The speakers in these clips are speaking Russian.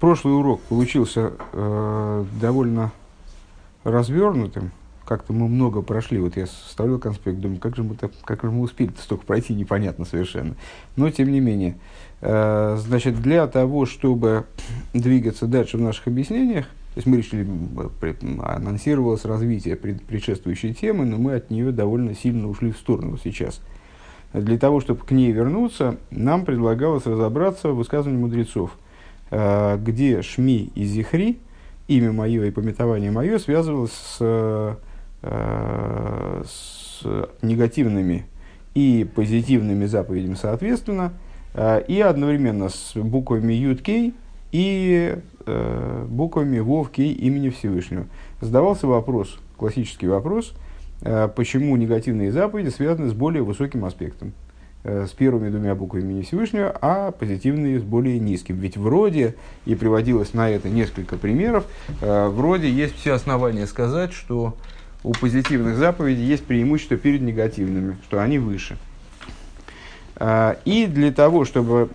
прошлый урок получился э, довольно развернутым. Как-то мы много прошли. Вот я составил конспект, думаю, как же мы, так, как же мы успели столько пройти, непонятно совершенно. Но, тем не менее, э, значит, для того, чтобы двигаться дальше в наших объяснениях, то есть мы решили, анонсировалось развитие предшествующей темы, но мы от нее довольно сильно ушли в сторону сейчас. Для того, чтобы к ней вернуться, нам предлагалось разобраться в высказывании мудрецов – Э, где Шми и Зихри, имя мое и пометование мое, связывалось с, э, с негативными и позитивными заповедями соответственно, э, и одновременно с буквами Юткей и буквами Вов Кей имени Всевышнего. Задавался вопрос, классический вопрос, почему негативные заповеди связаны с более высоким аспектом. Э, с первыми двумя буквами имени Всевышнего, а позитивные с более низким. Ведь вроде, и приводилось на это несколько примеров, э, вроде есть все основания сказать, что у позитивных заповедей есть преимущество перед негативными, что они выше. Э, и для того, чтобы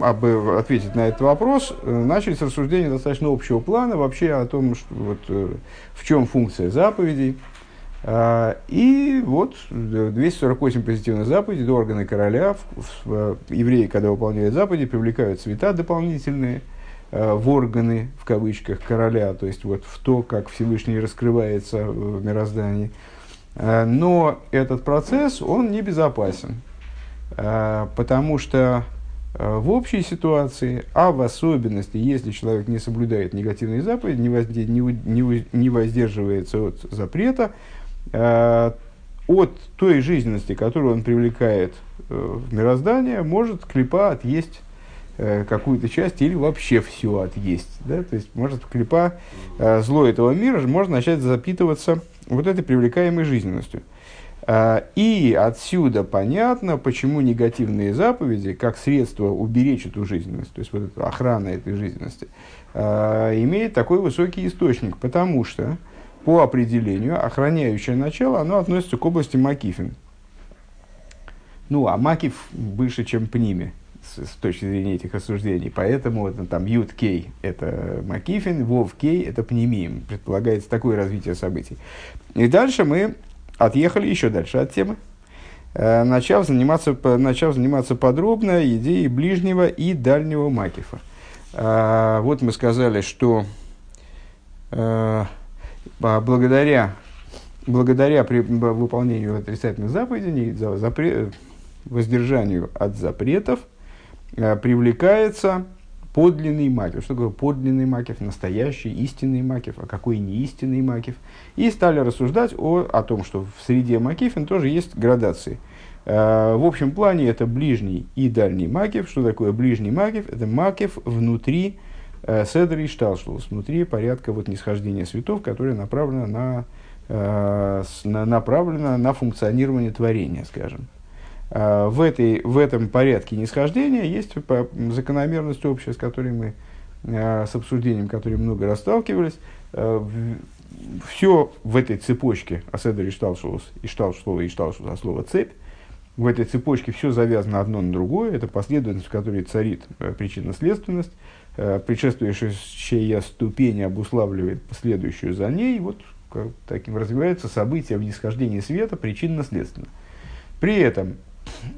ответить на этот вопрос, начались рассуждения достаточно общего плана вообще о том, что, вот, в чем функция заповедей, и вот 248 позитивных заповедей органы короля. Евреи, когда выполняют заповеди, привлекают цвета дополнительные а, в органы, в кавычках, короля, то есть вот в то, как Всевышний раскрывается в мироздании. А, но этот процесс, он небезопасен, потому что в общей ситуации, а в особенности, если человек не соблюдает негативные заповеди, не воздерживается от запрета, Э, от той жизненности, которую он привлекает э, в мироздание, может клипа отъесть э, какую-то часть или вообще все отъесть. Да? То есть может клипа зло этого мира может начать запитываться вот этой привлекаемой жизненностью. И отсюда понятно, почему негативные заповеди, как средство уберечь эту жизненность, то есть вот эта охрана этой жизненности, имеет такой высокий источник, потому что по определению охраняющее начало, оно относится к области Макифин. Ну, а Макиф выше, чем Пниме, с, с точки зрения этих осуждений. Поэтому вот, там Ют Кей – это Макифин, Вов Кей – это Пнемием. Предполагается такое развитие событий. И дальше мы отъехали еще дальше от темы, э, начав заниматься, начав заниматься подробно идеей ближнего и дальнего Макифа. Э, вот мы сказали, что э, благодаря, благодаря при выполнению отрицательных заповедей, за, запре, воздержанию от запретов, э, привлекается подлинный макев. Что такое подлинный макев? Настоящий, истинный макев. А какой не истинный? И стали рассуждать о, о том, что в среде макифин тоже есть градации. Э, в общем плане это ближний и дальний макев. Что такое ближний макев? Это макев внутри Э, Седр и Шталшлус, внутри порядка вот нисхождения светов, которое направлено на, э, на, направлено на функционирование творения, скажем. Э, в, этой, в этом порядке нисхождения есть закономерность общая, с которой мы с обсуждением, которой много расталкивались. Все в этой цепочке Аседер и Шталшулус, и Шталшлова, и Шталшулус, а слово цепь, в этой цепочке все завязано одно на другое. Это последовательность, в которой царит причинно-следственность. Э, предшествующая ступень обуславливает последующую за ней, вот как, таким развиваются события в нисхождении света причинно-следственно. При этом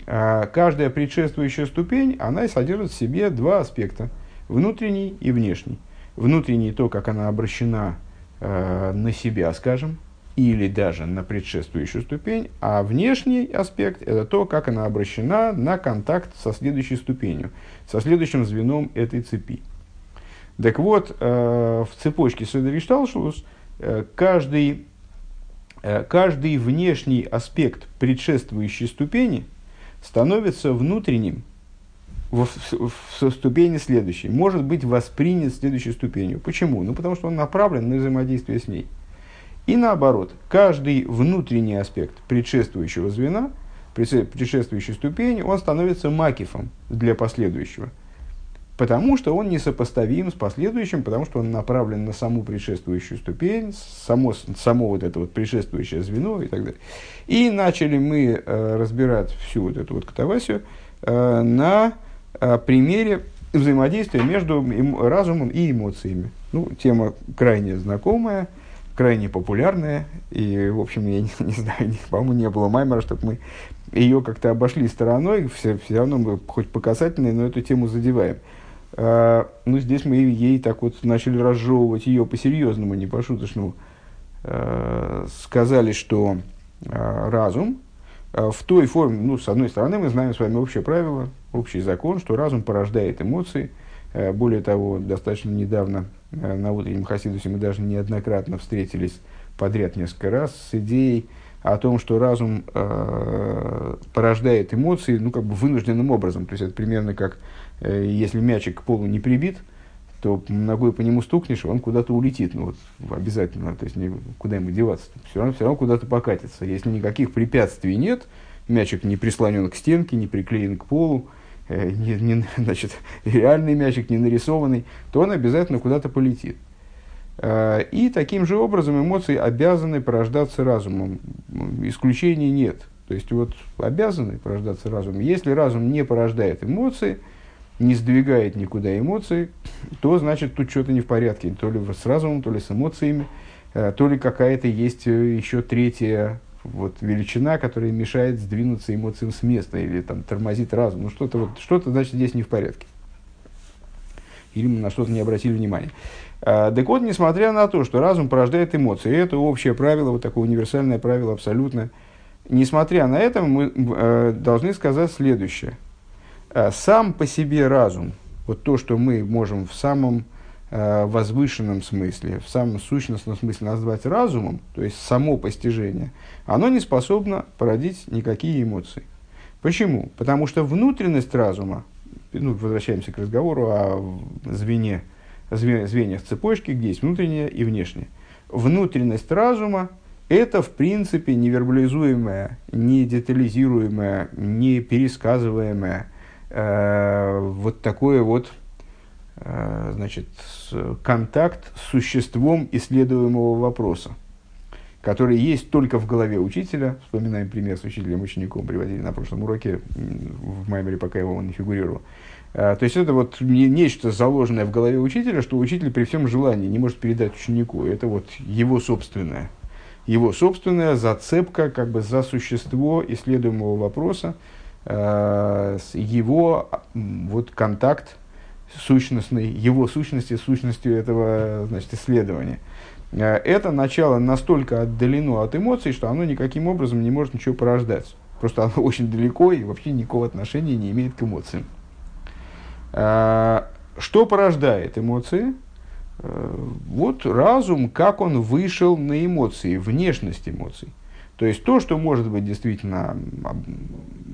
э, каждая предшествующая ступень, она содержит в себе два аспекта, внутренний и внешний. Внутренний то, как она обращена э, на себя, скажем, или даже на предшествующую ступень, а внешний аспект – это то, как она обращена на контакт со следующей ступенью, со следующим звеном этой цепи. Так вот, э, в цепочке Седеришталшус э, каждый, э, каждый внешний аспект предшествующей ступени становится внутренним в, в, в ступени следующей, может быть воспринят следующей ступенью. Почему? Ну, потому что он направлен на взаимодействие с ней. И наоборот, каждый внутренний аспект предшествующего звена, предшествующей ступени, он становится макифом для последующего – потому что он несопоставим с последующим, потому что он направлен на саму предшествующую ступень, само, само вот это вот предшествующее звено и так далее. И начали мы э, разбирать всю вот эту вот катавасию э, на э, примере взаимодействие между разумом и эмоциями. Ну, тема крайне знакомая, крайне популярная, и, в общем, я не, не знаю, по-моему, не было маймера, чтобы мы ее как-то обошли стороной, все, все равно мы хоть по касательной, но эту тему задеваем. А, ну, здесь мы ей так вот начали разжевывать ее по-серьезному, не по-шуточному. А, сказали, что а, разум а, в той форме, ну, с одной стороны, мы знаем с вами общее правило, общий закон, что разум порождает эмоции. А, более того, достаточно недавно а, на утреннем Хасидусе мы даже неоднократно встретились подряд несколько раз с идеей о том, что разум порождает эмоции, ну, как бы вынужденным образом. То есть, это примерно как, если мячик к полу не прибит, то ногой по нему стукнешь, он куда-то улетит, ну, вот, обязательно, то есть, не, куда ему деваться, все равно, все равно куда-то покатится. Если никаких препятствий нет, мячик не прислонен к стенке, не приклеен к полу, э, не, не, значит, реальный мячик не нарисованный, то он обязательно куда-то полетит. Э, и таким же образом эмоции обязаны порождаться разумом. Исключений нет. То есть вот обязаны порождаться разумом. Если разум не порождает эмоции, не сдвигает никуда эмоции, то значит тут что-то не в порядке. То ли с разумом, то ли с эмоциями, э, то ли какая-то есть э, еще третья вот, величина, которая мешает сдвинуться эмоциям с места или там, тормозит разум. Ну что-то вот, что-то значит здесь не в порядке. Или мы на что-то не обратили внимания. А, так вот, несмотря на то, что разум порождает эмоции, это общее правило, вот такое универсальное правило абсолютно, несмотря на это, мы должны сказать следующее. А, сам по себе разум, вот то, что мы можем в самом э, возвышенном смысле, в самом сущностном смысле назвать разумом, то есть само постижение, оно не способно породить никакие эмоции. Почему? Потому что внутренность разума, ну, возвращаемся к разговору о звене, звеньях цепочки, где есть внутреннее и внешнее. Внутренность разума – это, в принципе, невербализуемое, не детализируемое, не пересказываемое, э, вот такое вот э, значит, контакт с существом исследуемого вопроса, который есть только в голове учителя. Вспоминаем пример с учителем-учеником, приводили на прошлом уроке, в Маймере, пока его не фигурировал. А, то есть это вот нечто заложенное в голове учителя, что учитель при всем желании не может передать ученику. Это вот его собственное. Его собственная зацепка как бы за существо исследуемого вопроса, его вот контакт сущностный, его сущности, сущностью этого значит, исследования. А, это начало настолько отдалено от эмоций, что оно никаким образом не может ничего порождать. Просто оно очень далеко и вообще никакого отношения не имеет к эмоциям. А, что порождает эмоции? Вот разум, как он вышел на эмоции, внешность эмоций. То есть то, что может быть действительно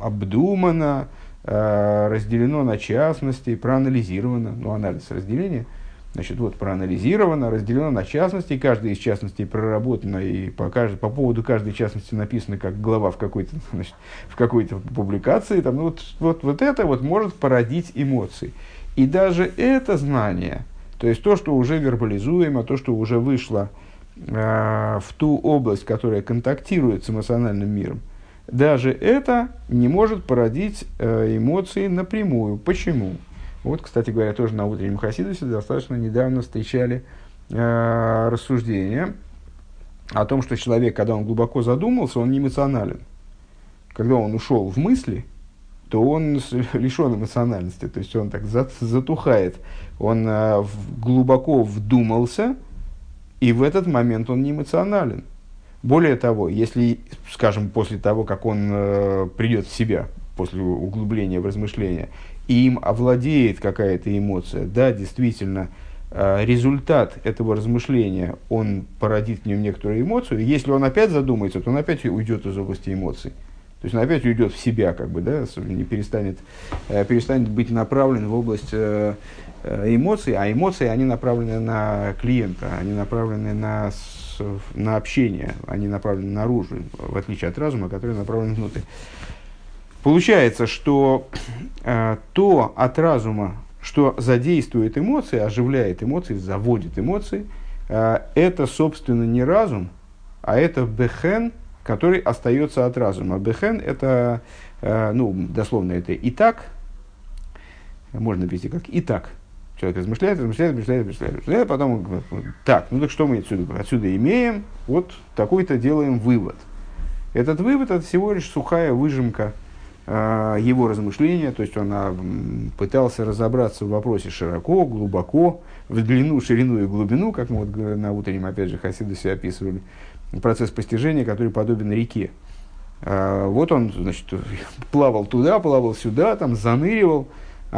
обдумано, а, разделено на частности, проанализировано, ну, анализ разделения, значит, вот проанализировано, разделено на частности, каждая из частностей проработана, и по, кажд... по поводу каждой частности написано как глава в какой-то, значит, в какой-то публикации, там, ну, вот, вот, вот это вот может породить эмоции. И даже это знание, то есть то, что уже вербализуемо, то, что уже вышло э, в ту область, которая контактирует с эмоциональным миром, даже это не может породить э, эмоции напрямую. Почему? Вот, кстати говоря, тоже на утреннем Хасидусе достаточно недавно встречали э, рассуждения о том, что человек, когда он глубоко задумался, он не эмоционален. Когда он ушел в мысли, то он лишен эмоциональности, то есть он так затухает, он э, глубоко вдумался, и в этот момент он не эмоционален. Более того, если, скажем, после того, как он э, придет в себя, после углубления в размышления, и им овладеет какая-то эмоция, да, действительно, э, результат этого размышления, он породит в нем некоторую эмоцию. Если он опять задумается, то он опять уйдет из области эмоций. То есть он опять уйдет в себя, как бы, да, не перестанет, э, перестанет быть направлен в область э, эмоций, а эмоции, они направлены на клиента, они направлены на, на общение, они направлены наружу, в отличие от разума, который направлен внутрь. Получается, что э, то от разума, что задействует эмоции, оживляет эмоции, заводит эмоции, э, это, собственно, не разум, а это бехен, который остается от разума. Бехен – это, э, ну, дословно, это и так, можно перевести как «и так». Человек размышляет, размышляет, размышляет, размышляет, размышляет, потом так, ну так что мы отсюда, отсюда имеем? Вот такой-то делаем вывод. Этот вывод это всего лишь сухая выжимка э, его размышления, то есть он а, пытался разобраться в вопросе широко, глубоко, в длину, ширину и глубину, как мы вот на утреннем, опять же, Хасидусе описывали, процесс постижения, который подобен реке. Э, вот он, значит, плавал туда, плавал сюда, там заныривал,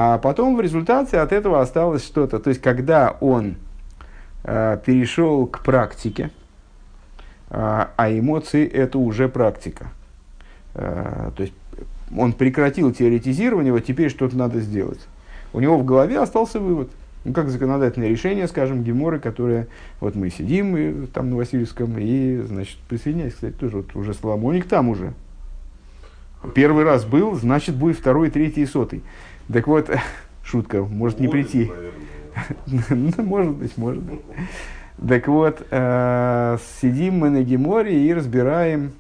а потом в результате от этого осталось что-то. То есть, когда он э, перешел к практике, э, а эмоции это уже практика. Э, то есть, он прекратил теоретизирование, вот теперь что-то надо сделать. У него в голове остался вывод. Ну, как законодательное решение, скажем, Геморы, которое, вот мы сидим и, там на Васильевском, и, значит, присоединяйся, кстати, тоже вот уже Соломоник там уже. Первый раз был, значит, будет второй, третий и сотый. Так вот, шутка, может не прийти. Ну, может быть, может быть. Так вот, э, сидим мы на Геморе и разбираем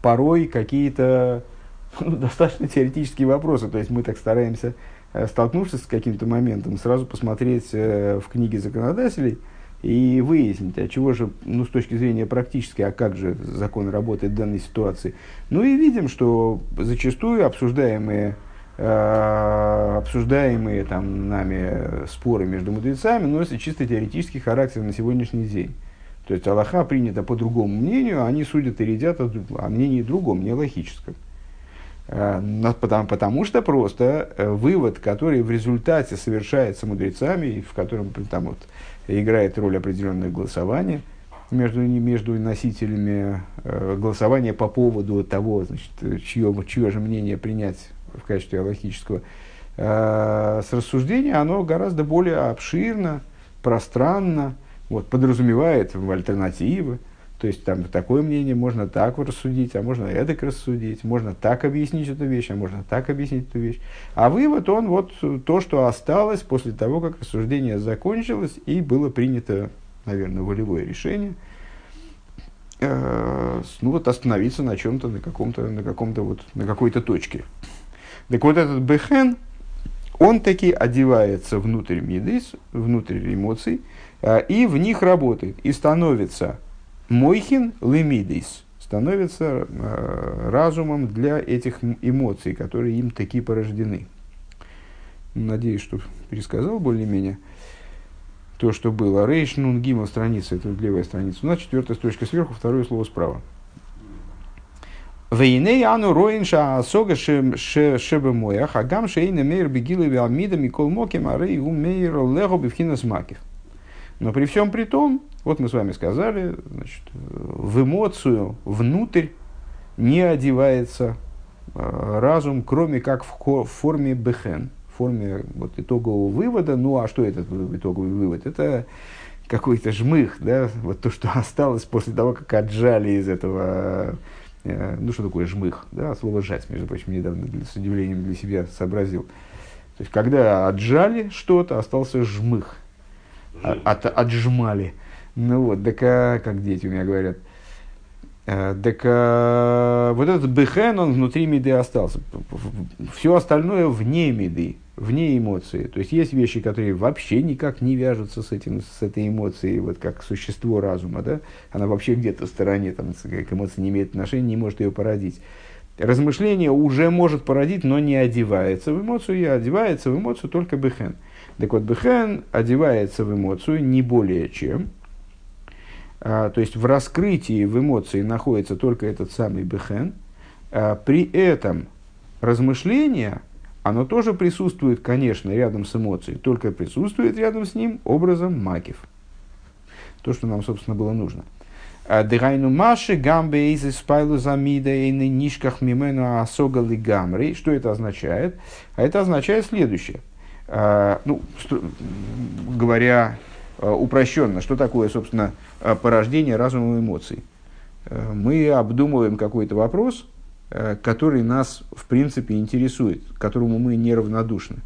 порой какие-то ну, достаточно теоретические вопросы. То есть мы так стараемся, э, столкнувшись с каким-то моментом, сразу посмотреть э, в книги законодателей и выяснить, а чего же, ну, с точки зрения практической, а как же закон работает в данной ситуации. Ну и видим, что зачастую обсуждаемые обсуждаемые там нами споры между мудрецами носят чисто теоретический характер на сегодняшний день. То есть Аллаха принято по другому мнению, а они судят и рядят о, о мнении другом, не логическом. Э, потому, потому что просто э, вывод, который в результате совершается мудрецами, в котором там вот играет роль определенное голосование между, между носителями, голосование по поводу того, значит, чье, чье же мнение принять в качестве аллахического, э, с рассуждения оно гораздо более обширно, пространно, вот, подразумевает альтернативы. То есть там такое мнение можно так рассудить, а можно эдак рассудить, можно так объяснить эту вещь, а можно так объяснить эту вещь. А вывод он вот то, что осталось после того, как рассуждение закончилось и было принято, наверное, волевое решение, э, ну вот остановиться на чем-то, на каком-то, на каком-то вот, на какой-то точке. Так вот этот бехен, он таки одевается внутрь мидис, внутрь эмоций, а, и в них работает, и становится мойхин лемидис, становится а, разумом для этих эмоций, которые им такие порождены. Надеюсь, что пересказал более-менее то, что было. Рейш нун гимл страница, это левая страница. У нас четвертая строчка сверху, второе слово справа. Вейней ану роин ша асога шебе моях, а гам шейна мейр бегилы виамида микол моким арей у мейр лего бифхинас макив. Но при всем при том, вот мы с вами сказали, значит, в эмоцию внутрь не одевается э, разум, кроме как в, форме бехен, в форме вот, итогового вывода. Ну а что этот итоговый вывод? Это какой-то жмых, да, вот то, что осталось после того, как отжали из этого ну, что такое жмых, да, слово «жать», между прочим, недавно с удивлением для себя сообразил. То есть, когда отжали что-то, остался жмых, а, от, отжмали. Ну вот, так а, как дети у меня говорят, а, так а, вот этот бехен, он внутри меды остался. Все остальное вне меды вне эмоции. То есть есть вещи, которые вообще никак не вяжутся с, этим, с этой эмоцией, вот как существо разума, да? она вообще где-то в стороне, там, к эмоции не имеет отношения, не может ее породить. Размышление уже может породить, но не одевается в эмоцию, и одевается в эмоцию только бехен. Так вот, бехен одевается в эмоцию не более чем. А, то есть в раскрытии в эмоции находится только этот самый бехен. А, при этом размышление – оно тоже присутствует, конечно, рядом с эмоцией, только присутствует рядом с ним образом макив. То, что нам, собственно, было нужно. А Дегайну маши гамбе из спайлу замида и нишках мимену асогали гамри. Что это означает? А это означает следующее. А, ну, говоря а, упрощенно, что такое, собственно, порождение разума эмоций? Мы обдумываем какой-то вопрос, который нас, в принципе, интересует, которому мы неравнодушны.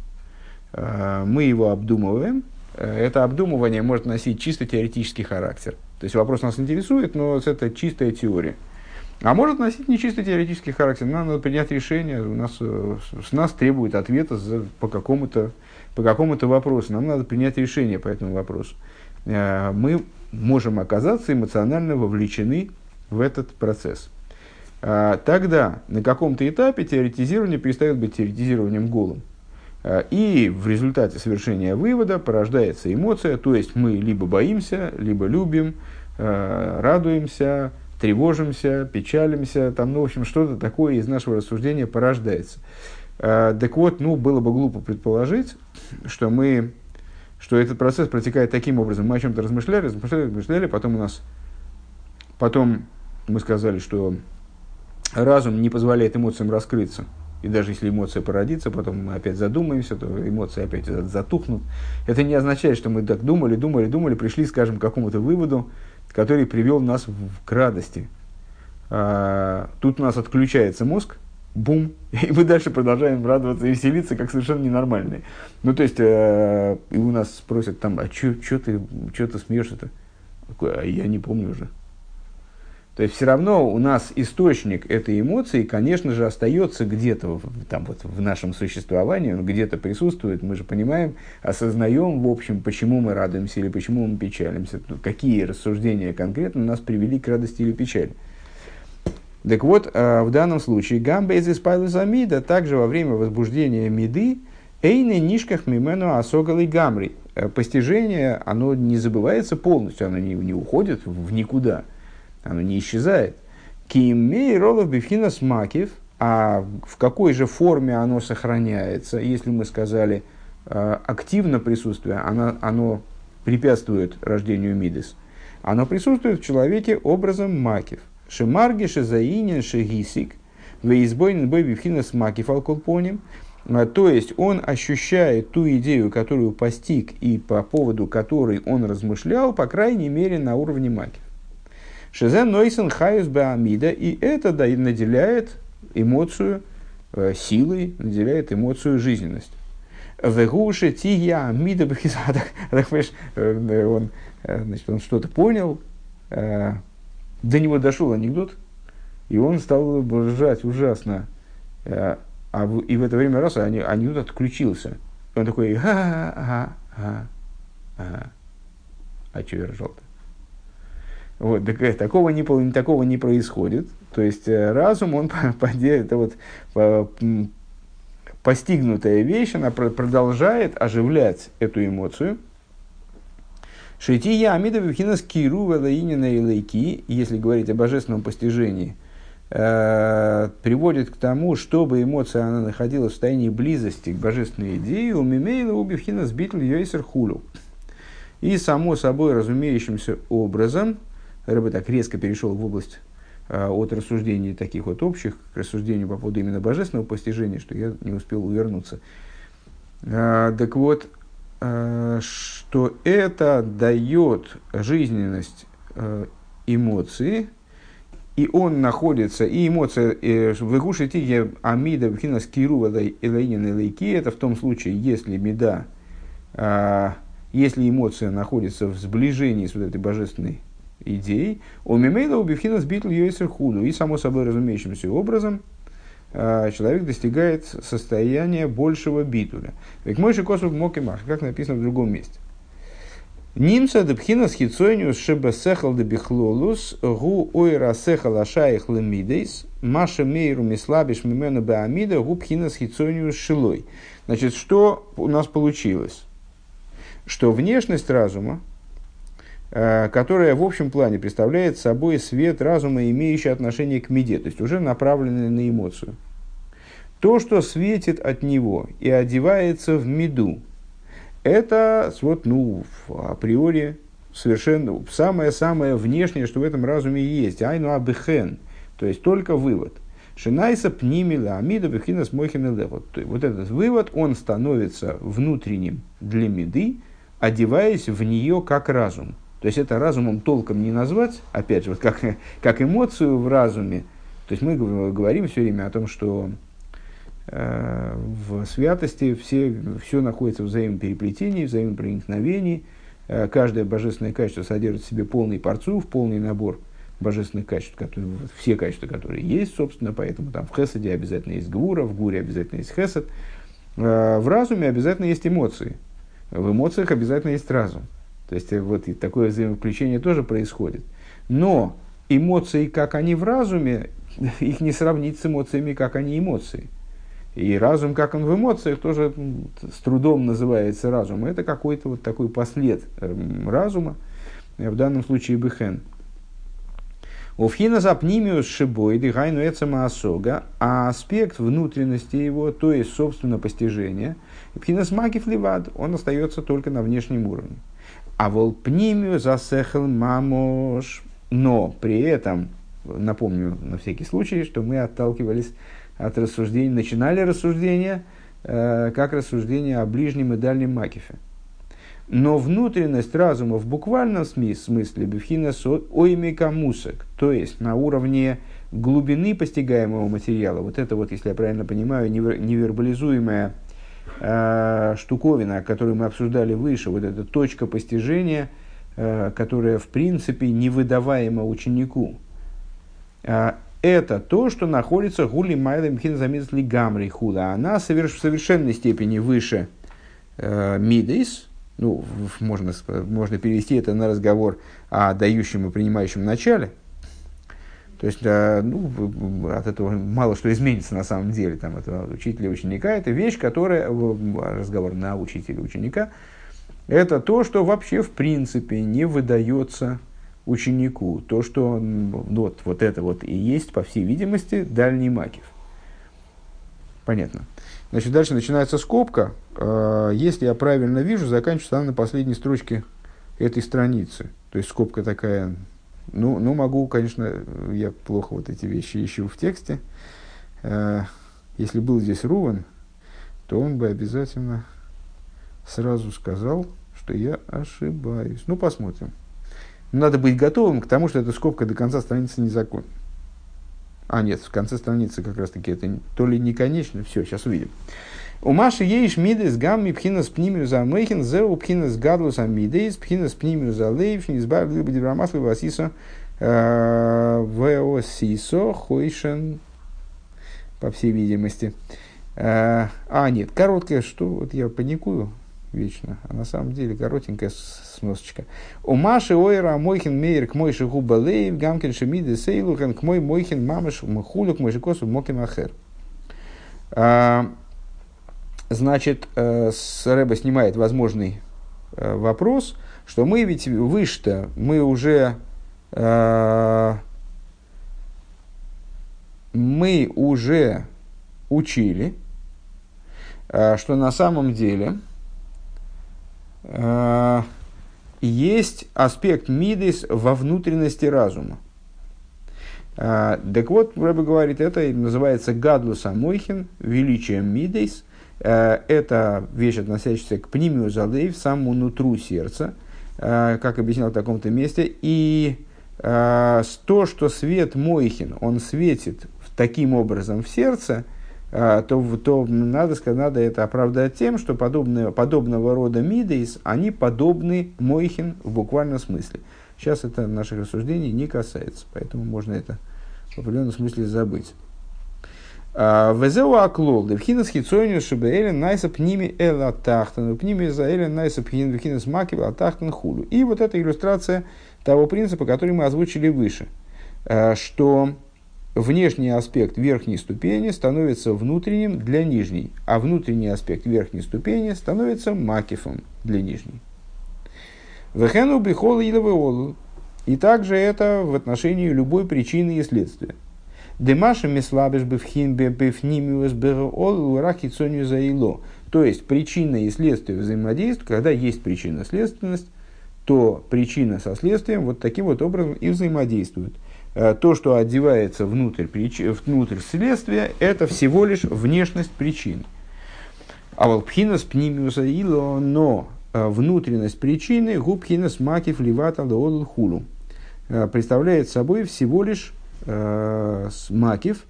Э, мы его обдумываем. Э, это обдумывание может носить чисто теоретический характер. То есть вопрос нас интересует, но это чистая теория. А может носить нечисто теоретический характер. Нам надо принять решение, у нас, э, с нас требует ответа за, по какому-то по какому-то вопросу. Нам надо принять решение по этому вопросу. Э, мы можем оказаться эмоционально вовлечены в этот процесс. А, тогда на каком-то этапе теоретизирование перестает быть теоретизированием голым. А, и в результате совершения вывода порождается эмоция, то есть мы либо боимся, либо любим, а, радуемся, тревожимся, печалимся, там, ну, в общем, что-то такое из нашего рассуждения порождается. Так вот, ну, было бы глупо предположить, что мы, что этот процесс протекает таким образом. Мы о чем-то размышляли, размышляли, размышляли, потом у нас, потом мы сказали, что разум не позволяет эмоциям раскрыться. И даже если эмоция породится, потом мы опять задумаемся, то эмоции опять затухнут. Это не означает, что мы так думали, думали, думали, пришли, скажем, к какому-то выводу, который привел нас к радости. А, тут у нас отключается мозг, бум, и мы дальше продолжаем радоваться и веселиться, как совершенно ненормальные. Ну, то есть, э, и у нас спросят там, а что ты, чё ты смеешься-то? Я не помню уже. То есть все равно у нас источник этой эмоции, конечно же, остается где-то там, вот, в нашем существовании, он где-то присутствует, мы же понимаем, осознаем, в общем, почему мы радуемся или почему мы печалимся, какие рассуждения конкретно нас привели к радости или печали. Так вот, э, в данном случае гамбейз из амида также во время возбуждения меды эйны нишках мимену осогалы гамри. Э, постижение, оно не забывается полностью, оно не, не уходит в никуда – оно не исчезает. Кимей ролов бифхина смакив, а в какой же форме оно сохраняется, если мы сказали э, активно присутствие, оно, оно препятствует рождению мидис, оно присутствует в человеке образом макив. Шемарги шезаинин шегисик, веизбойн бой бифхина смакив алколпоним, э, то есть он ощущает ту идею, которую постиг и по поводу которой он размышлял, по крайней мере, на уровне макив. Шезен Нойсен Хаюс Баамида, и это да, наделяет эмоцию э, силой, наделяет эмоцию жизненность. Вегуши тия амида бахизадах. Так, понимаешь, э, он, э, значит, он что-то понял, э, до него дошел анекдот, и он стал ржать ужасно. А в, и в это время раз анекдот отключился. Он такой, ха-ха-ха, а что я ржал-то? Вот, так, э, такого, не, такого не происходит. То есть э, разум, он это вот постигнутая вещь, она продолжает оживлять эту эмоцию. Шейтия Амида Вивхинас Киру Велаинина и Лейки, если говорить о божественном постижении, э, приводит к тому, чтобы эмоция она находилась в состоянии близости к божественной идее, у Мимейла Убивхинас Битл Йойсер Хулю. И само собой разумеющимся образом, Рэбе так резко перешел в область а, от рассуждений таких вот общих к рассуждению по поводу именно божественного постижения, что я не успел увернуться. А, так вот, а, что это дает жизненность эмоции, и он находится, и эмоция, вы кушаете амида бхина скиру элейнин элейки, это в том случае, если меда, если эмоция находится в сближении с вот этой божественной идей, у Мимейла убивхина сбитл йойсер худу. И, само собой разумеющимся образом, а, человек достигает состояния большего битуля. Ведь мой косов мог и маш, как написано в другом месте. Нимца дебхина схицониус шеба сехал дебихлолус гу ойра сехал ашаих лемидейс маша мейру мислабиш мимена беамида гу пхина схицониус шилой. Значит, что у нас получилось? Что внешность разума, которая в общем плане представляет собой свет разума, имеющий отношение к меде, то есть уже направленный на эмоцию. То, что светит от него и одевается в меду, это вот, ну, априори совершенно самое-самое внешнее, что в этом разуме есть. Айну абихен, то есть только вывод. Шинайса пнимила амида бихинас мохин Вот этот вывод, он становится внутренним для меды, одеваясь в нее как разум. То есть это разумом толком не назвать, опять же, вот как, как эмоцию в разуме. То есть мы говорим все время о том, что э, в святости все, все находится в взаимопереплетении, взаимопроникновении. Э, каждое божественное качество содержит в себе полный парцув, полный набор божественных качеств, которые, все качества, которые есть, собственно, поэтому там в хесаде обязательно есть гвура, в гуре обязательно есть хесад. Э, в разуме обязательно есть эмоции. В эмоциях обязательно есть разум. То есть э, вот такое взаимовключение тоже происходит. Но эмоции, как они в разуме, их не сравнить с эмоциями, как они эмоции. И разум, как он в эмоциях, тоже с трудом называется разум. Это какой-то вот такой послед эм, разума, в данном случае бехен. Уфхина запнимиус шибой дыхайну эцема а аспект внутренности его, то есть, собственно, постижения, пхинас ливад, он остается только на внешнем уровне. А вол пнимию засехал мамош. Но при этом, напомню на всякий случай, что мы отталкивались от рассуждений, начинали рассуждение, э, как рассуждение о ближнем и дальнем макифе. Но внутренность разума в буквальном смысле бифхина оймика мусок, то есть на уровне глубины постигаемого материала, вот это вот, если я правильно понимаю, невербализуемая э, штуковина, которую мы обсуждали выше, вот эта точка постижения, э, которая в принципе невыдаваема ученику, э, это то, что находится гули майлем хинзамизли гамри худа. Она в совершенной степени выше э, мидейс, ну, можно, можно перевести это на разговор о дающем и принимающем начале. То есть, ну, от этого мало что изменится на самом деле. Там, это учителя и ученика. Это вещь, которая, разговор на учителя ученика, это то, что вообще в принципе не выдается ученику. То, что ну, вот, вот это вот и есть, по всей видимости, дальний макив. Понятно. Значит, дальше начинается скобка. А, если я правильно вижу, заканчивается она на последней строчке этой страницы. То есть скобка такая. Ну, ну, могу, конечно, я плохо вот эти вещи ищу в тексте. А, если был здесь Руван, то он бы обязательно сразу сказал, что я ошибаюсь. Ну, посмотрим. Надо быть готовым к тому, что эта скобка до конца страницы не законна. А, нет, в конце страницы как раз таки это то ли не конечно, все, сейчас увидим. У Маши есть мидес гамми пхинас за мейхин, зеу пхинас гадлус амидес, пхинас лейв, не избавил либо диврамаслы васисо, э, веосисо, хойшен, по всей видимости. Э, а, нет, короткое, что вот я паникую, вечно. А на самом деле коротенькая сносочка. У Маши ойра мойхин мейр к мойши губа лейв гамкин шемиды сейлухан к мой мойхин мамыш махулю к мойши косу моким ахер. Значит, э, Рэба снимает возможный э, вопрос, что мы ведь выше-то, мы уже э, мы уже учили, что на самом деле есть аспект мидис во внутренности разума. Так вот, Рэбе говорит, это называется гадлус амойхин, величие мидис. Э, это вещь, относящаяся к пнимию залейв, самому нутру сердца, как объяснял в таком-то месте. И то, что свет мойхин, он светит таким образом в сердце – то, то надо, сказать, надо это оправдать тем, что подобные, подобного рода мидейс, они подобны мойхин в буквальном смысле. Сейчас это наших рассуждений не касается, поэтому можно это в определенном смысле забыть. Везеу аклол, девхинас хитсониус шебеэлен найса пними эла тахтан, пними за элен найса пхинас макив атахтан хулу. И вот эта иллюстрация того принципа, который мы озвучили выше, а, что внешний аспект верхней ступени становится внутренним для нижней, а внутренний аспект верхней ступени становится макифом для нижней. Вехену бихол и И также это в отношении любой причины и следствия. Демаша мислабеш бифхин бифнимиус беол раки заило. То есть причина и следствие взаимодействуют, когда есть причина следственность, то причина со следствием вот таким вот образом и взаимодействуют – Э, то, что одевается внутрь, внутрь следствия, это всего лишь внешность причин. А вот пхинас пнимиуса ило, но э, внутренность причины губхинас макив ливата лоол хулу э, представляет собой всего лишь э, макив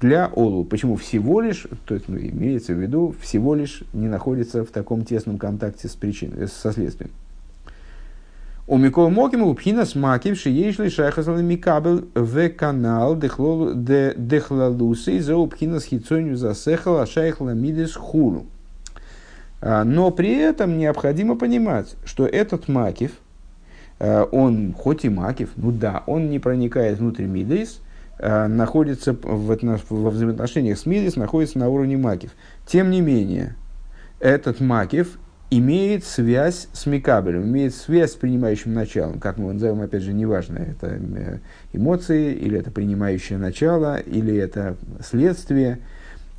для олу. Почему всего лишь, то есть ну, имеется в виду, всего лишь не находится в таком тесном контакте с причиной, со следствием. У Микол Мокима у Пхинас Макив Шиешли Шайхасал Микабел в канал Дехлалусы за Пхинас Хицонию засехала Шайхла Мидес Хулу. А, но при этом необходимо понимать, что этот Макив, он хоть и Макив, ну да, он не проникает внутрь Мидейс, а, находится в, во взаимоотношениях с Мидейс, находится на уровне Макив. Тем не менее, этот Макив имеет связь с Микабелем, имеет связь с принимающим началом. Как мы его назовем, опять же, неважно, это э, эмоции, или это принимающее начало, или это следствие.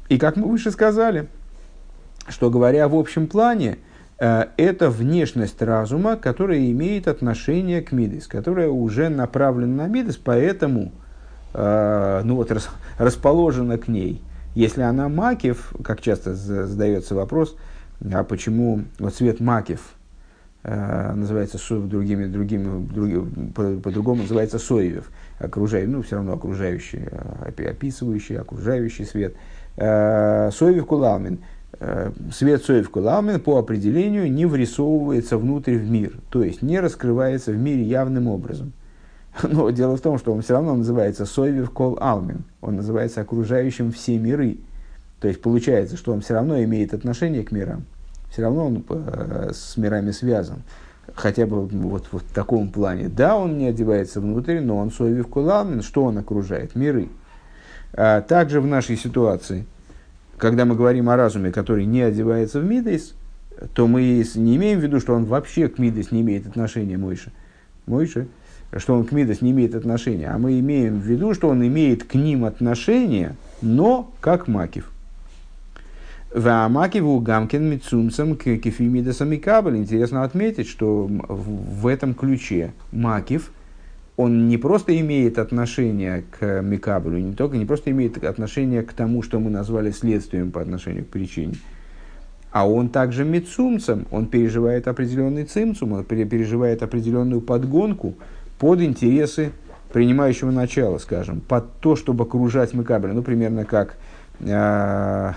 И как мы выше сказали, что говоря в общем плане, э, это внешность разума, которая имеет отношение к Мидис, которая уже направлена на Мидис, поэтому э, ну вот, расположена к ней. Если она макив, как часто задается вопрос – а почему вот цвет макив э, называется другими, другими, другими по-другому по называется соевев, окружающий, ну, все равно окружающий, э, описывающий, окружающий свет. Э, соевев кулалмин. Э, свет соев кулалмин по определению не врисовывается внутрь в мир, то есть не раскрывается в мире явным образом. Но дело в том, что он все равно называется соевев кол алмин, он называется окружающим все миры. То есть получается, что он все равно имеет отношение к мирам, все равно он э, с мирами связан. Хотя бы вот, в таком плане. Да, он не одевается внутрь, но он соевив куламин, что он окружает? Миры. А также в нашей ситуации, когда мы говорим о разуме, который не одевается в мидейс, то мы не имеем в виду, что он вообще к мидейс не имеет отношения, Мойша. Мойша, что он к мидейс не имеет отношения, а мы имеем в виду, что он имеет к ним отношение, но как макив. Ваамакиву Гамкин Мицумцам Кефимида Микабель. Интересно отметить, что в этом ключе Макив, он не просто имеет отношение к Микабелю, не только не просто имеет отношение к тому, что мы назвали следствием по отношению к причине, а он также мецумцем, он переживает определенный цимцум, он переживает определенную подгонку под интересы принимающего начала, скажем, под то, чтобы окружать Микабеля. Ну, примерно как а,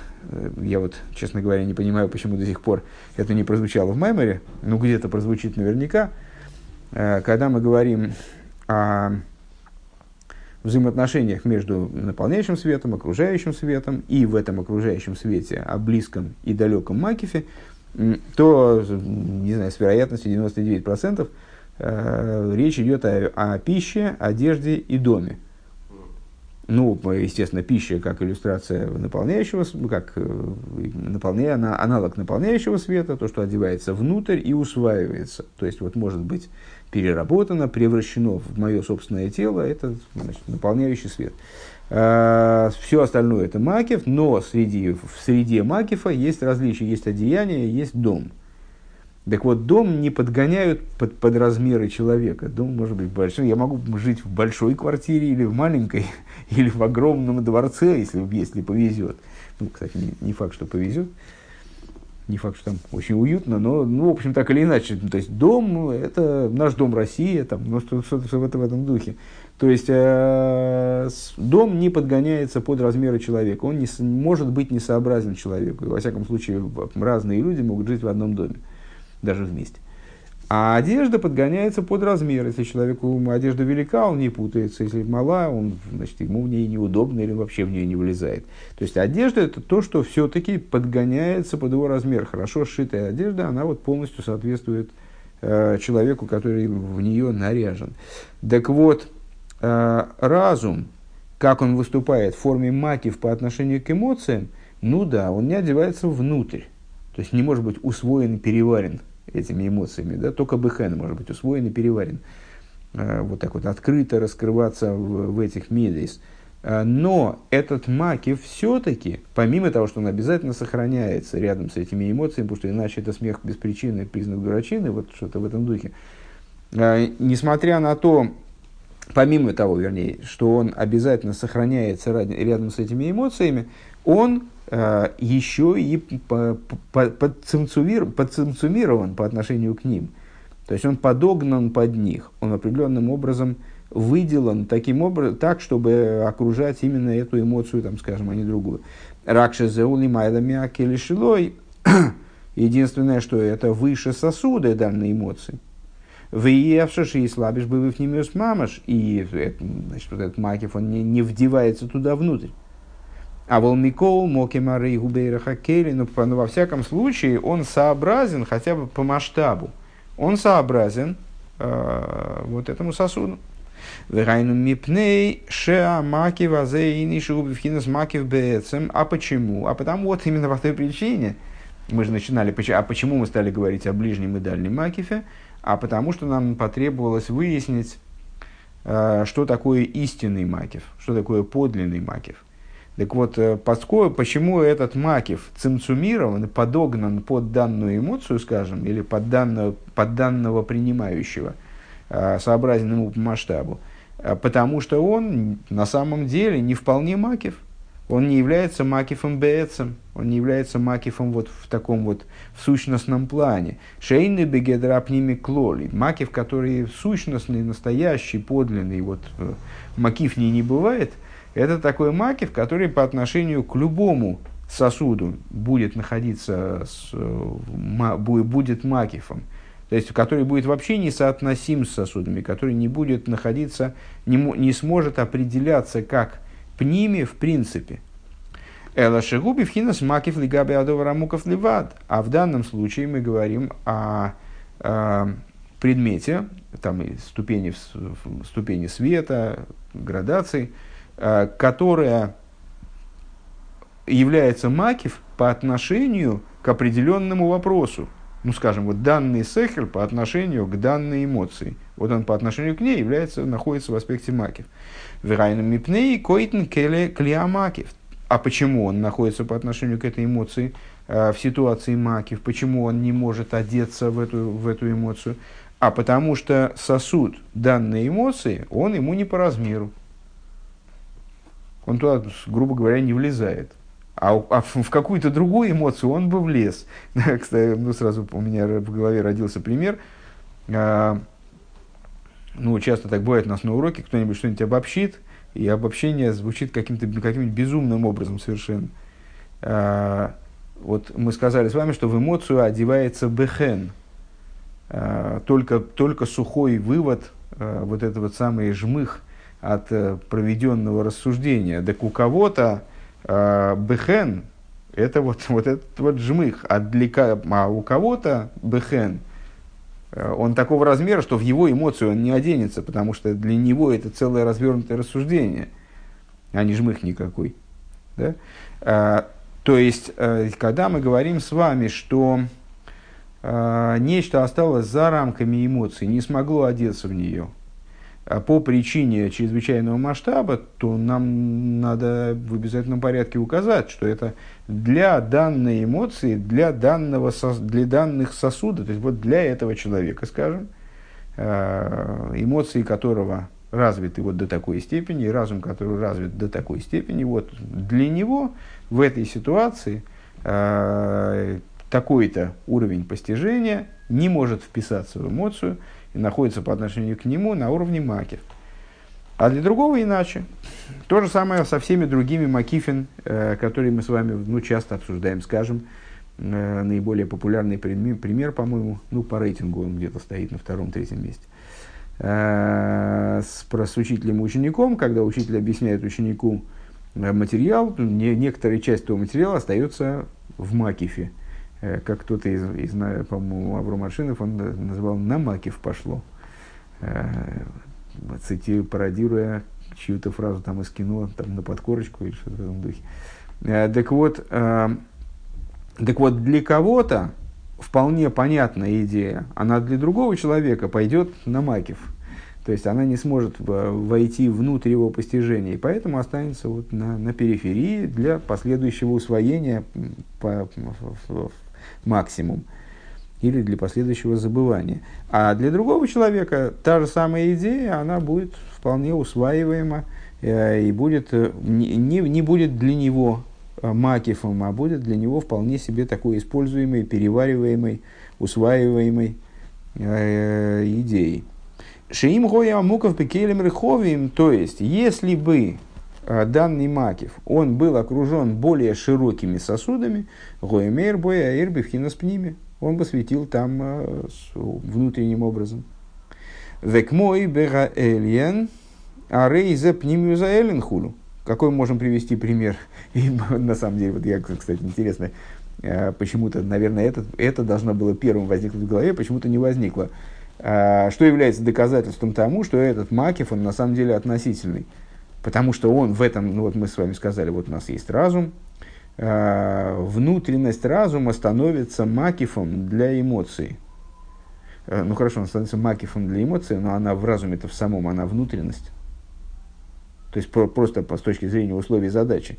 я вот, честно говоря, не понимаю, почему до сих пор это не прозвучало в Маймере, но где-то прозвучит наверняка. А, когда мы говорим о взаимоотношениях между наполняющим светом, окружающим светом и в этом окружающем свете о близком и далеком Макифе, то, не знаю, с вероятностью 99% а, речь идет о, о пище, одежде и доме. Ну, естественно, пища как иллюстрация наполняющего, как э, наполня, аналог наполняющего света, то, что одевается внутрь и усваивается. То есть, вот может быть переработано, превращено в мое собственное тело, это значит, наполняющий свет. А, все остальное это макев, но среди, в среде макефа есть различия, есть одеяние, есть дом – так вот, дом не подгоняют под, под размеры человека. Дом может быть большой. Я могу жить в большой квартире или в маленькой, или в огромном дворце, если, если повезет. Ну, кстати, не, не факт, что повезет. Не факт, что там очень уютно, но, ну, в общем, так или иначе. То есть, дом – это наш дом Россия, там, ну, что-то, в, в этом духе. То есть, э, дом не подгоняется под размеры человека. Он не, может быть несообразен человеку. Во всяком случае, разные люди могут жить в одном доме даже вместе. А одежда подгоняется под размер. Если человеку одежда велика, он не путается. Если мала, он, значит, ему в ней неудобно или вообще в нее не влезает. То есть одежда это то, что все-таки подгоняется под его размер. Хорошо сшитая одежда, она вот полностью соответствует э, человеку, который в нее наряжен. Так вот, э, разум, как он выступает в форме макив по отношению к эмоциям, ну да, он не одевается внутрь. То есть не может быть усвоен переварен этими эмоциями, да, только бхен может быть усвоен и переварен. А, вот так вот открыто раскрываться в, в этих медейс. А, но этот маки все-таки, помимо того, что он обязательно сохраняется рядом с этими эмоциями, потому что иначе это смех без причины, признак дурачины, вот что-то в этом духе. А, несмотря на то, помимо того, вернее, что он обязательно сохраняется рядом с этими эмоциями, он Э, еще и подцинцумирован по отношению к ним. То есть он подогнан под них, он определенным образом выделан таким образом, так, чтобы окружать именно эту эмоцию, там, скажем, а не другую. Ракша зеули майдами акели шилой. Единственное, что это выше сосуда данной эмоции. Выевшишь и слабишь бы в немиус мамаш, и значит, вот этот макив, он не, не вдевается туда внутрь. А волмикол, мокемары и губейра хакели, но, но во всяком случае он сообразен хотя бы по масштабу. Он сообразен э, вот этому сосуду. Верайну мипней шеа маки вазейни шубивхинас маки в бецем. А почему? А потому вот именно по той причине, мы же начинали, а почему мы стали говорить о ближнем и дальнем макифе? А потому что нам потребовалось выяснить, э, что такое истинный макив, что такое подлинный макив. Так вот, э, поскольку, почему этот макив цимцумирован, подогнан под данную эмоцию, скажем, или под данного, под данного принимающего, э, сообразен ему по масштабу, потому что он на самом деле не вполне макив – он не является макифом бецем, он не является макифом вот в таком вот в сущностном плане. Шейны бегедрапними клоли. Макив, который сущностный, настоящий, подлинный, вот э, макив не, не бывает, это такой макив, который по отношению к любому сосуду будет находиться, с, э, будет макифом. То есть, который будет вообще несоотносим с сосудами, который не будет находиться, не, не сможет определяться как пними в принципе. Эла шегуби вхинас макив лигаби адоварамуков ливад. А в данном случае мы говорим о, о предмете, там и ступени, ступени света, градаций, э, которая является макив по отношению к определенному вопросу. Ну, скажем, вот данный сехер по отношению к данной эмоции. Вот он по отношению к ней является, находится в аспекте макив. Верайном мипней коитн келе клиамакив. А почему он находится по отношению к этой эмоции э, в ситуации макив? Почему он не может одеться в эту, в эту эмоцию? А потому что сосуд данной эмоции, он ему не по размеру. Он туда, грубо говоря, не влезает. А, а в какую-то другую эмоцию он бы влез. Кстати, ну, сразу у меня в голове родился пример. А, ну, часто так бывает у нас на уроке, кто-нибудь что-нибудь обобщит, и обобщение звучит каким-то каким безумным образом совершенно. А, вот мы сказали с вами, что в эмоцию одевается бехен. А, только, только сухой вывод, вот это вот самый жмых от а, проведенного рассуждения. Так у кого-то а, бехен – это вот, вот этот вот жмых, а, для, а у кого-то бехен – Э, он такого размера, что в его эмоцию он не оденется, потому что для него это целое развернутое рассуждение, а не жмых никакой. Да? А, то есть, э, когда мы говорим с вами, что а, нечто осталось за рамками эмоций, не смогло одеться в нее – по причине чрезвычайного масштаба, то нам надо в обязательном порядке указать, что это для данной эмоции, для, данного, для данных сосудов, то есть вот для этого человека, скажем, э, эмоции которого развиты вот до такой степени, и разум, который развит до такой степени, вот для него в этой ситуации э, такой-то уровень постижения не может вписаться в эмоцию, и находится по отношению к нему на уровне маки. А для другого иначе. То же самое со всеми другими макифин, э, которые мы с вами ну, часто обсуждаем. Скажем, э, наиболее популярный пример, по-моему, ну, по рейтингу он где-то стоит на втором-третьем месте. Э, с, про, с учителем и учеником, когда учитель объясняет ученику материал, не, некоторая часть этого материала остается в макифе. Э, как кто-то из, из по-моему, Авром Аршинов, он называл «на Макив пошло», э, цитирую, пародируя чью-то фразу там из кино, там на подкорочку или что-то в этом духе. Э, так вот, так вот, для кого-то вполне понятная идея, она для другого человека пойдет на Макив. То есть она не сможет войти внутрь его постижения, и поэтому останется вот на, на периферии для последующего усвоения по, в, максимум, или для последующего забывания. А для другого человека та же самая идея, она будет вполне усваиваема э, и будет, э, не, не будет для него э, макифом, а будет для него вполне себе такой используемой, перевариваемой, усваиваемой э, идеей. Шиим гоя муков пекелем реховим, то есть, если бы данный макив, он был окружен более широкими сосудами, гоемер боя эрбивхина с пними, он бы светил там э, внутренним образом. Век мой бера эльен, а рейзе пнимюза элен хулу. Какой можем привести пример? И, на самом деле, вот я, кстати, интересно, э, почему-то, наверное, это, это должно было первым возникнуть в голове, почему-то не возникло. Что является доказательством тому, что этот Макев, он на самом деле относительный. Потому что он в этом, ну вот мы с вами сказали, вот у нас есть разум, э, внутренность разума становится макифом для эмоций. Ну хорошо, он становится макифом для эмоций, но она в разуме-то в самом, она внутренность. То есть про, просто по, с точки зрения условий задачи.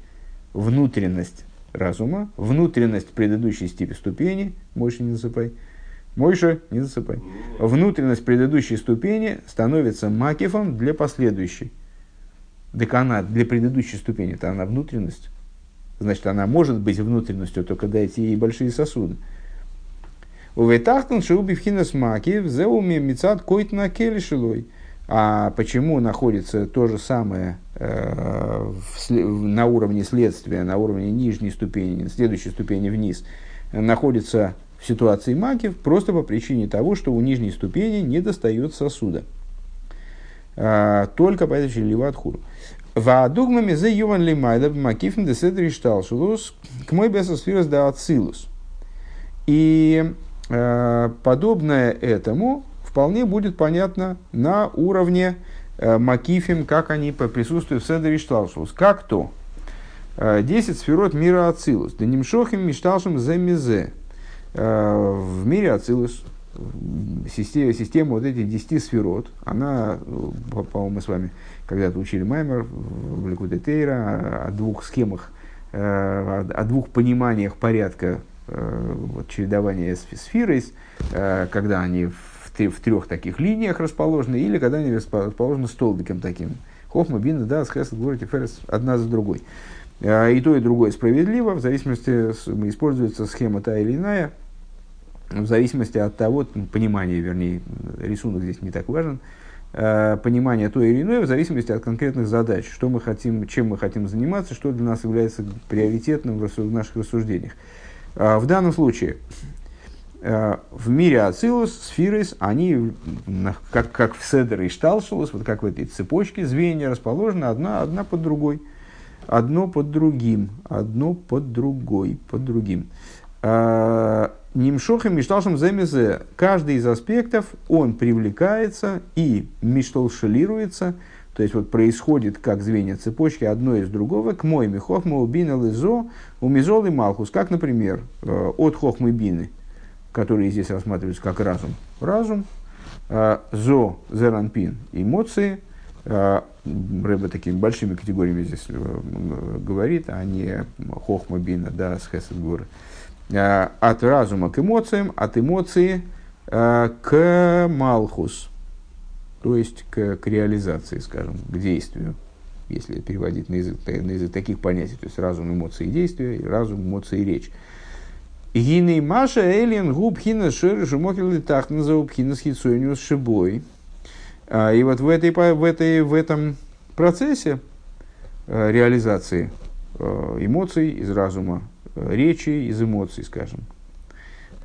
Внутренность разума, внутренность предыдущей степи ступени, Мойша не засыпай, Мойша не засыпай, внутренность предыдущей ступени становится макифом для последующей. Так она для предыдущей ступени, это она внутренность. Значит, она может быть внутренностью, только дайте ей большие сосуды. У Ветахтан Шиубивхинас Макив, Зеуми Мицат Койтна Келишилой. А почему находится то же самое э, в, на уровне следствия, на уровне нижней ступени, следующей ступени вниз, находится в ситуации макив просто по причине того, что у нижней ступени не достает сосуда. А, только по этой ливат хуру. Ваадугмами за юван лимайда макифн де седри шталшулус к мой бесосфирос да ацилус. И э, подобное этому вполне будет понятно на уровне э, Макифим, как они присутствуют в Седере Шталшус. Как то? Э, десять сферот мира Ацилус. Да немшохим мишталшим за мизе. Э, в мире Ацилус система, система вот этих десяти сферот, она, по-моему, мы с вами когда-то учили Маймер в Ликуде Тейра о двух схемах, о двух пониманиях порядка вот, чередования сферы, когда они в в трех таких линиях расположены, или когда они расположены столбиком таким. Хохма, Бина, да, Хесед, Глория, Тиферес, одна за другой. И то, и другое справедливо, в зависимости, используется схема та или иная, в зависимости от того, понимания, вернее, рисунок здесь не так важен, а, понимание то или иное в зависимости от конкретных задач, что мы хотим, чем мы хотим заниматься, что для нас является приоритетным в наших рассуждениях. А, в данном случае Э, в мире Ацилус, сфирис, они, как, как в Седер и Шталшулус, вот как в этой цепочке звенья расположены одна, одна под другой. Одно под другим, одно под другой, под другим. Э, Нимшохим мишталшим земезе. Каждый из аспектов, он привлекается и мишталшалируется, то есть вот происходит как звенья цепочки одно из другого, к мой михохма убина лизо, у мизол и малхус, как, например, э, от хохмы бины – которые здесь рассматриваются как разум. Разум, а, зо, зеранпин, эмоции. А, Рэба такими большими категориями здесь э, говорит, а не хохма бина, да, с хесед От разума к эмоциям, от эмоции к малхус, то есть к, к реализации, скажем, к действию, если переводить на язык, на язык таких понятий, то есть разум, эмоции, действия, разум, эмоции, и речь. Гиней Маша Элин губ хина шеры шумокер тахтна за убхина с шибой. А, и вот в, этой, в, этой, в этом процессе э, реализации э, эмоций из разума, э, речи из эмоций, скажем.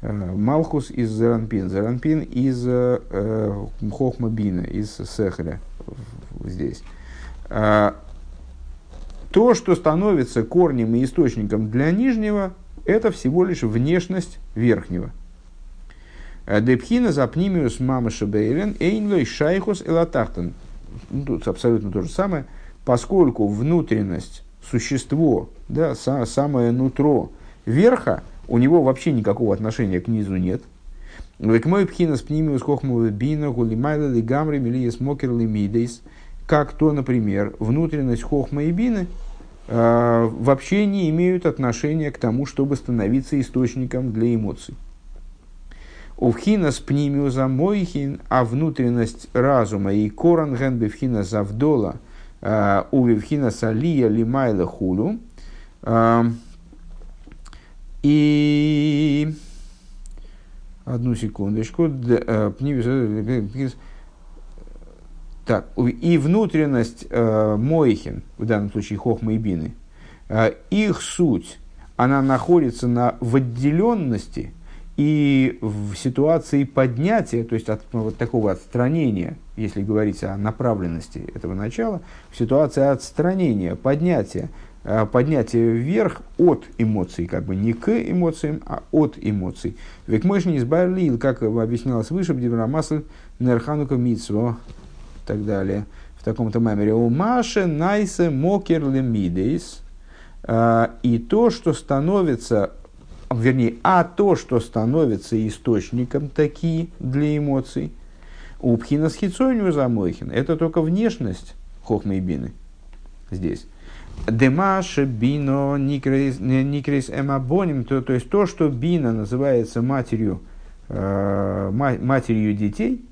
Малхус из Заранпин, Заранпин из э, Хохмабина, из Сехля здесь. То, что становится корнем и источником для нижнего, это всего лишь внешность верхнего. Э, Депхина запнимиус мама шабейлен эйнлой шайхус элатахтан. Ну, тут абсолютно то же самое. Поскольку внутренность, существо, да, са, самое нутро верха, у него вообще никакого отношения к низу нет. Век мой пхина с пнимиус хохму бина гулимайла лигамри милиес мокер лимидейс. Как то, например, внутренность хохма и бины – Э, вообще не имеют отношения к тому, чтобы становиться источником для эмоций. Увхина с пнимиуза мойхин, а внутренность разума и коранген бевхина завдола, э, увивхина салия лимайла хулу. Э, и одну секундочку. Пнимиуза так, и внутренность э, Мойхин, в данном случае Хохма и Бины, э, их суть, она находится на, в отделенности И в ситуации поднятия, то есть от вот такого отстранения, если говорить о направленности этого начала, в ситуации отстранения, поднятия, э, поднятия вверх от эмоций, как бы не к эмоциям, а от эмоций. Век мощный избавили, как объяснялось выше, Бдиврамасль, Нерханука Митсво, и так далее. В таком-то мемере. У Маши Найсе Мокер Лемидейс. Э, и то, что становится вернее, а то, что становится источником такие для эмоций, у пхина схицонию замойхин, это только внешность хохмы и бины здесь. Демаше бино никрейс эмабоним, то, то есть то, что бина называется матерью, э, матерью детей,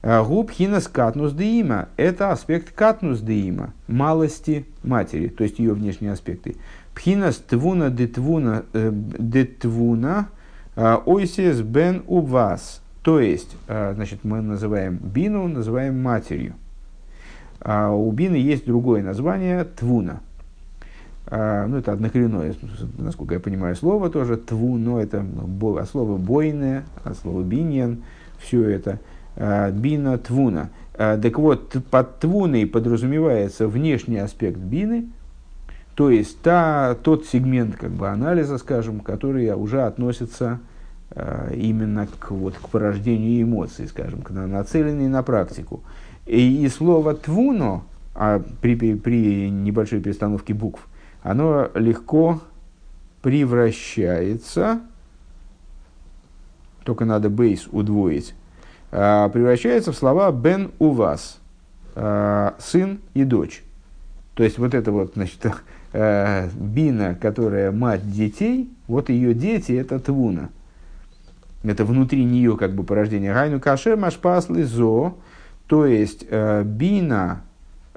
э, губ хинас катнус деима, это аспект катнус деима, малости матери, то есть ее внешние аспекты. Пхинас твуна детвуна, детвуна э, ойсис бен у вас. То есть, э, значит, мы называем бину, называем матерью. А у бины есть другое название твуна. Ну, это однокоренное, насколько я понимаю, слово тоже. Твуно – это от слова бойное, от слова биньян. Все это. Бина, твуна. Так вот, под твуной подразумевается внешний аспект бины – то есть та, тот сегмент как бы, анализа, скажем, который уже относится э, именно к, вот, к порождению эмоций, скажем, к, нацеленный на практику. И, и слово «твуно» а при, при, при небольшой перестановке букв, оно легко превращается, только надо бейс удвоить, э, превращается в слова «бен у вас», э, «сын» и «дочь». То есть вот это вот, значит, э, Бина, которая мать детей, вот ее дети это Твуна. Это внутри нее как бы порождение. Гайну кашер машпасли зо, то есть э, Бина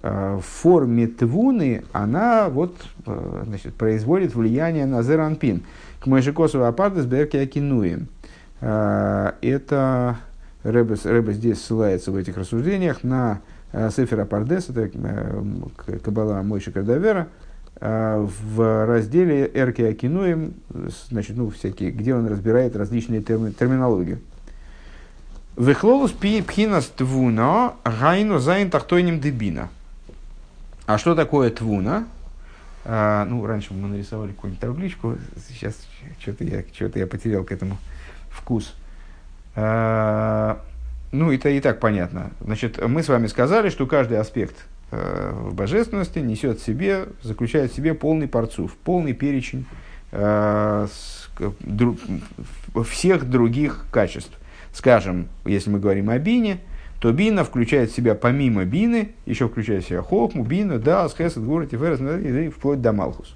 э, в форме Твуны, она вот, значит, производит влияние на Зеранпин. К Мэшикосову апартес берки акинуем. Это Рэбе, Рэбе здесь ссылается в этих рассуждениях на Сефера Пардес, это Кабала Мойши Кардавера, в разделе Эрки Акинуем, значит, ну, всякие, где он разбирает различные терми, терминологии. וכללות בחינת תבונה היינו זיין תחתונים דבינה. А что такое תבונה? А, ну, раньше мы нарисовали какую-нибудь табличку, сейчас что-то я, что я потерял к этому вкус. А, ну, это и так понятно. Значит, мы с вами сказали, что каждый аспект в божественности несет в себе, заключает в себе полный פרצוף, полный перечень э, всех других качеств. Скажем, если мы говорим о бине, то бина включает в себя помимо бины, еще включает в себя хохму, бина, да, схесет, гуры, тиферес, и вплоть до малхус.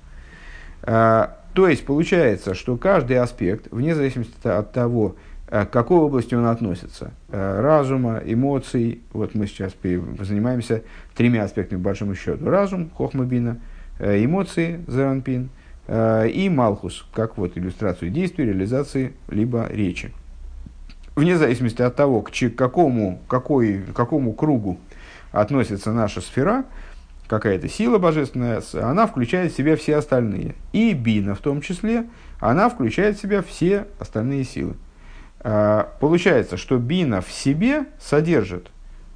Э, то есть получается, что каждый аспект, вне зависимости от того, Э, к какой области он относится? Э, разума, эмоций. Вот мы сейчас занимаемся тремя аспектами, по большому счету. Разум, хохмабина, э, эмоции, заранпин, и малхус, как вот иллюстрацию действий, реализации, либо речи. Вне зависимости от того, к какому, какой, к какому кругу относится наша сфера, какая-то сила божественная, она включает в себя все остальные. И бина в том числе, она включает в себя все остальные силы. А, получается, что бина в себе содержит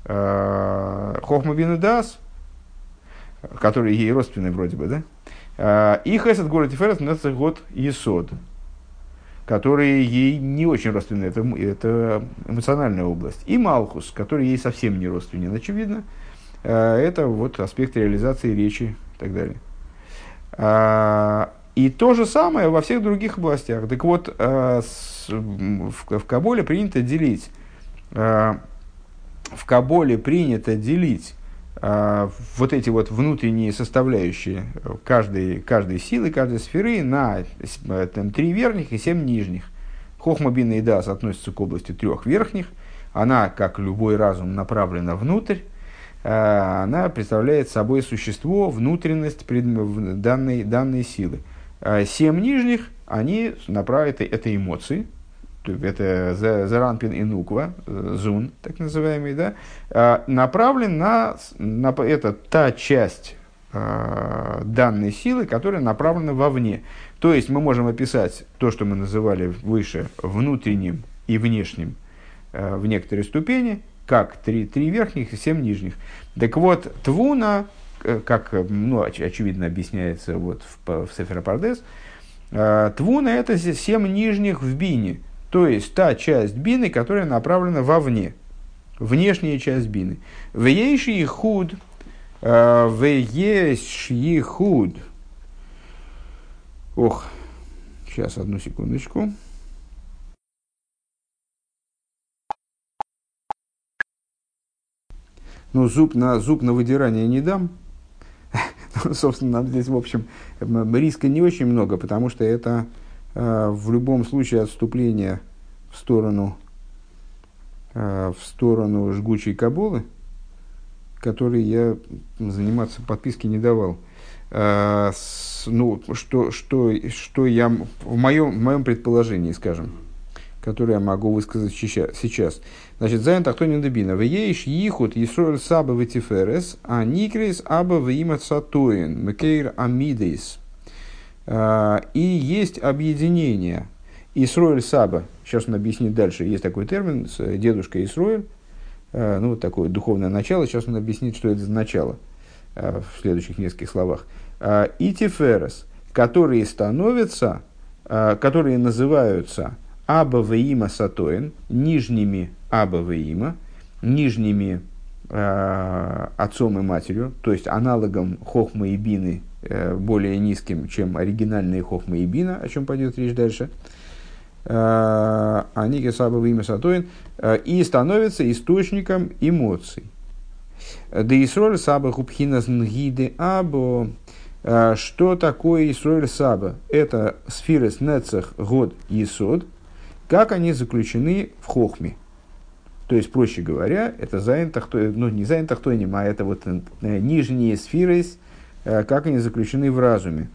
э, хохма бина дас, который ей родственный вроде бы, да? Э, и хесед город тиферес это год есод, которые ей не очень родственны, это, это эмоциональная область. И малхус, который ей совсем не родственен, очевидно. Э, это вот аспект реализации речи и так далее. И то же самое во всех других областях. Так вот, э, в Каболе принято делить, э, в Каболе принято делить э, вот эти вот внутренние составляющие каждой, каждой силы, каждой сферы на три верхних и семь нижних. Хохмабина и Дас относятся к области трех верхних. Она, как любой разум, направлена внутрь. Она представляет собой существо, внутренность данной, данной силы. А семь нижних, они направят это эмоции, это Заранпин и Нуква, э, Зун, так называемый, да, а, направлен на, на это та часть а, данной силы, которая направлена вовне. То есть мы можем описать то, что мы называли выше внутренним и внешним э, в некоторой ступени, как три, три верхних и семь нижних. Так вот, твуна, как ну, оч, очевидно объясняется вот в, в Сеферопардес, э, твуна это семь нижних в бине, то есть та часть бины, которая направлена вовне, внешняя часть бины. Вейший худ, вейший худ, Ох, сейчас одну секундочку. Ну, зуб на, зуб на выдирание не дам. собственно, здесь, в общем, риска не очень много, потому что это э, в любом случае отступление в сторону, э, в сторону жгучей кабулы, которой я заниматься подписки не давал. Э, ну, что, что, что я в моем, в моем предположении, скажем, которое я могу высказать сейчас. Значит, Зайн Тахтонин Дебина. Вееш Ихут Исроэль Саба Ветиферес, а Никрис Аба Вима Сатуин, Мекейр Амидейс. Э, и есть объединение Исроэль Саба. Сейчас он объяснит дальше. Есть такой термин, дедушка Исроэль. Э, ну, вот такое духовное начало. Сейчас он объяснит, что это за начало в следующих нескольких словах. А, и Тиферес, которые становятся, а, которые называются Аба Веима Сатоин, нижними Аба Веима, нижними э, отцом и матерью, то есть аналогом Хохма и Бины, э, более низким, чем оригинальные Хохма и Бина, о чем пойдет речь дальше. Э, они Саба Веима Сатоин, э, и становятся источником эмоций. Да и сроль Саба Хупхина Нгиды Або а, что такое Исроэль Саба? Это сферы Нецах Год Есод, как они заключены в Хохме. То есть, проще говоря, это Зайн Тахтойним, ну не Зайн Тахтойним, а это вот э, нижние сферы, э, как они заключены в разуме.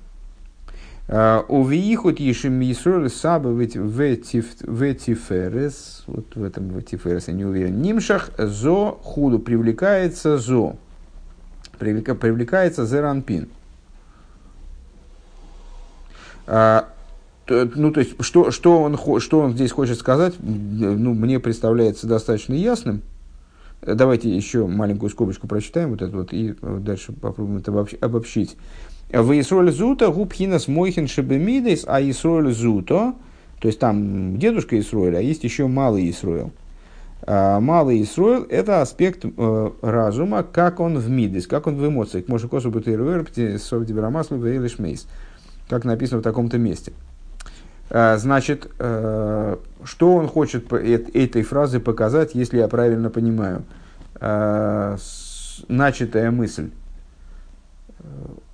А, У виихут ешим Исроэль Саба ветиферес, вот в этом ветиферес я не уверен, нимшах зо худу, привлекается зо, привлекается зеранпин. А, ну, то есть, что, что, он, что он здесь хочет сказать, ну, мне представляется достаточно ясным. Давайте еще маленькую скобочку прочитаем вот это вот, и дальше попробуем это обобщить. В Исроль Зута губхинас мойхин шебемидейс, а Исроль Зуто, то есть там дедушка Исроэль, а есть еще малый Исроэль. А, малый Исроэль – это аспект э, разума, как он в мидес, как он в эмоциях. Может, косу бутейруэр, совдибрамаслу, вейлишмейс. мейс как написано в таком-то месте. А, значит, э, что он хочет этой фразой показать, если я правильно понимаю? А, начатая мысль.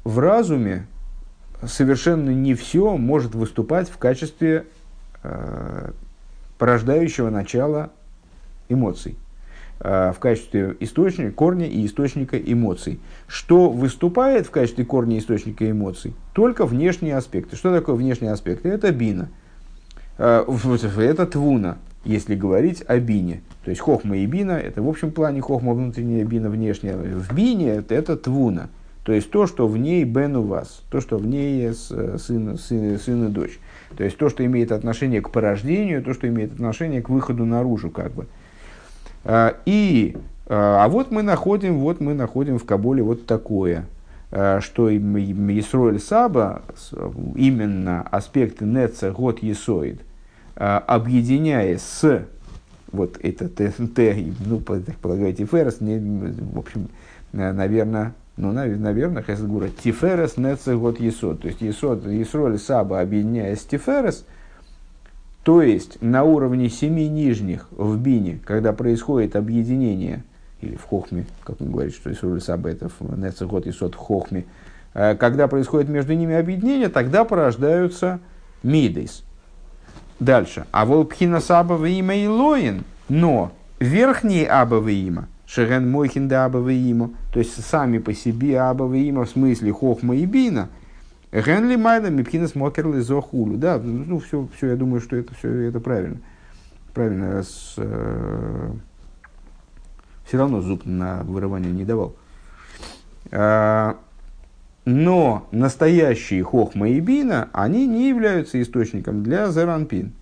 В разуме совершенно не все может выступать в качестве э, порождающего начала эмоций. Э, в качестве источника, корня и источника эмоций. Что выступает в качестве корня и источника эмоций? Только внешние аспекты. Что такое внешние аспекты? Это бина. Э, это твуна, если говорить о бине. То есть хохма и бина, это в общем плане хохма внутренняя, бина внешняя. В бине это, это твуна. То есть то, что в ней бен у вас, то, что в ней э, сын, сын, сын и дочь. То есть то, что имеет отношение к порождению, то, что имеет отношение к выходу наружу, как бы. И, а, а вот мы находим, вот мы находим в Кабуле вот такое, а, что Исроэль Саба, именно аспекты Неца Год Есоид, объединяя с вот это ТНТ, ну, полагаю, Тиферес, не, в общем, наверное, ну, наверное, Хесгура, Тиферес, Неца, Год Есод. То есть, Есод, Исроль Саба, объединяя с Тиферес, то есть на уровне семи нижних в бине, когда происходит объединение, или в хохме, как он говорит, что Исруль Саба это в Нецехот и Сот в хохме, э, когда происходит между ними объединение, тогда порождаются мидейс. Дальше. А волпхина саба има и лоин, но верхние аба има, шеген мойхин да аба има, то есть сами по себе аба има в смысле хохма и бина – Генли майда мипхинас мокерли зохулю. Да, ну все, все, я думаю, что это все это правильно. Правильно, с, э, все равно зуб на вырывание не давал. А, но настоящие хохма и бина, они не являются источником для зеранпин.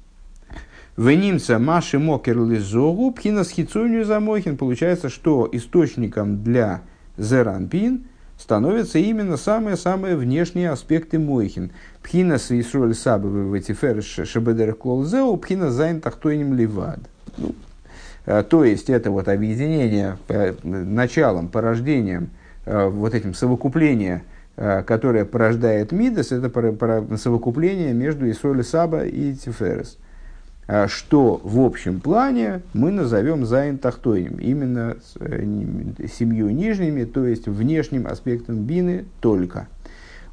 Венимца маши мокер лизогу пхина схицунию замохин. Получается, что источником для зеранпин становятся именно самые-самые внешние аспекты мойхин. Пхина с Исроль Сабовы в эти шабедер клолзеу, пхина зайн тахтойним ливад. Ну, э, то есть, это вот объединение э, началом, порождением, э, вот этим совокупление, которое порождает Мидас, это совокупление между Исроль Саба и Тиферес. А что в общем плане мы назовем Зайн Тахтоем, именно э, семью нижними, то есть внешним аспектом бины только.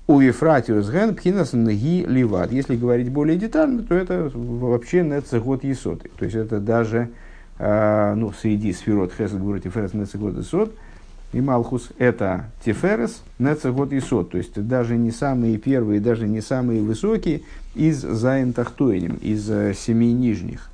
У Ефратиус Ген Пхинас Нги Ливат. Если говорить более детально, то это вообще Нецегот Есот. То есть это даже э, ну, среди сферот Хесед Гуру Тиферес Нецегот Есот и Малхус это Тиферес Нецегот Есот. То есть даже не самые первые, даже не самые высокие, из Зайн Тахтойним, из э, семи нижних.